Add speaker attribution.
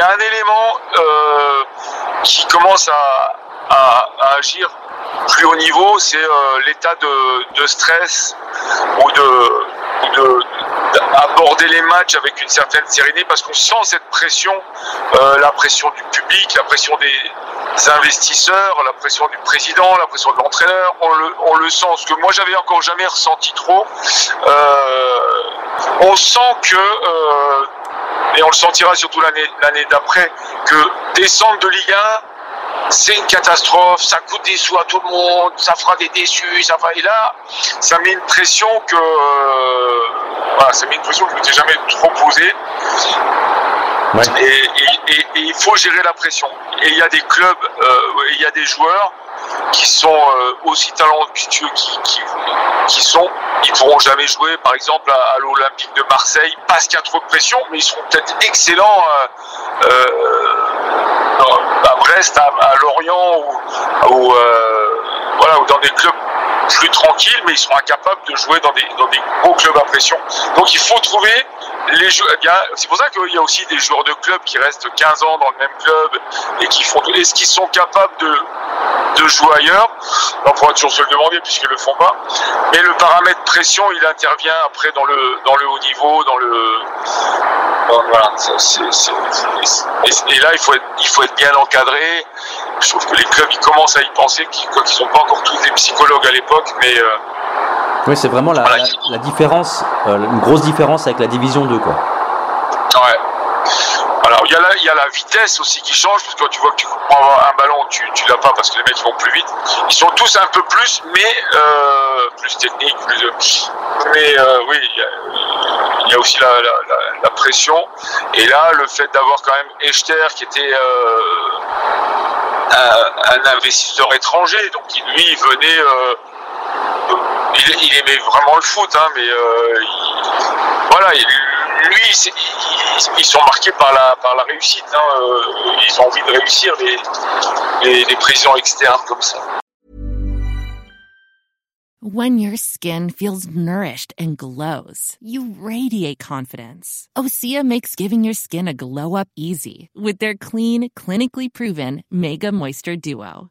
Speaker 1: Y a un élément euh, qui commence à, agir plus haut niveau, c'est euh, l'état de, stress ou de, aborder les matchs avec une certaine sérénité parce qu'on sent cette pression, euh, la pression du public, la pression des investisseurs, la pression du président, la pression de l'entraîneur, on le, on le sent, ce que moi j'avais encore jamais ressenti trop. On sent que, et on le sentira surtout l'année d'après, que descendre de Ligue 1, c'est une catastrophe, ça coûte des sous à tout le monde, ça fera des déçus, ça va. Et là, ça met une pression que, euh, voilà, ça met une pression que je m'étais jamais trop posée.
Speaker 2: Ouais.
Speaker 1: Et, et- et- et il faut gérer la pression. Et il y a des clubs, euh, il y a des joueurs qui sont euh, aussi talentueux qui, qui, qui sont, ils pourront jamais jouer, par exemple, à, l'Olympique de Marseille parce qu'il y a trop de pression, mais ils seront peut-être excellents euh, euh, à Brest, à, Lorient ou, voilà, dans des clubs plus tranquilles, mais ils seront incapables de jouer dans des, dans des gros clubs à pression. Donc il faut trouver les joueurs. a- C'est pour ça qu'il y a aussi des joueurs de club qui restent 15 ans dans le même club et qui font. Est-ce qu'ils sont capables de, de jouer ailleurs On pourra toujours se le demander puisqu'ils le font pas. Mais le paramètre pression, il intervient après dans le dans le haut niveau, dans le voilà, et, et là, il faut, être, il faut être bien encadré. Je trouve que les clubs, ils commencent à y penser, qu'ils ne sont pas encore tous des psychologues à l'époque, mais euh,
Speaker 2: Oui, c'est vraiment la,
Speaker 1: Voilà.
Speaker 2: la, la différence, euh, une grosse différence avec la division 2, quoi.
Speaker 1: ouais. Il y, a la, vitesse aussi qui change, parce que quand tu vois que tu prends un ballon, tu ne l'as pas parce que les mecs vont plus vite. Ils sont tous un peu plus, mais euh, plus techniques, mais euh, oui, il y a, aussi la, pression. Et là, le fait d'avoir quand même Echter qui était euh, un, investisseur étranger, donc lui, il venait. il, aimait vraiment le foot, hein, mais il- voilà, il- lui, ils sont marqués par la, par la réussite. hein, euh, ils ont envie de réussir, les, les, les présidents externes comme ça.
Speaker 3: When your skin feels nourished and glows, you radiate confidence. Osea makes giving your skin a glow up easy with their clean, clinically proven Mega Moisture Duo.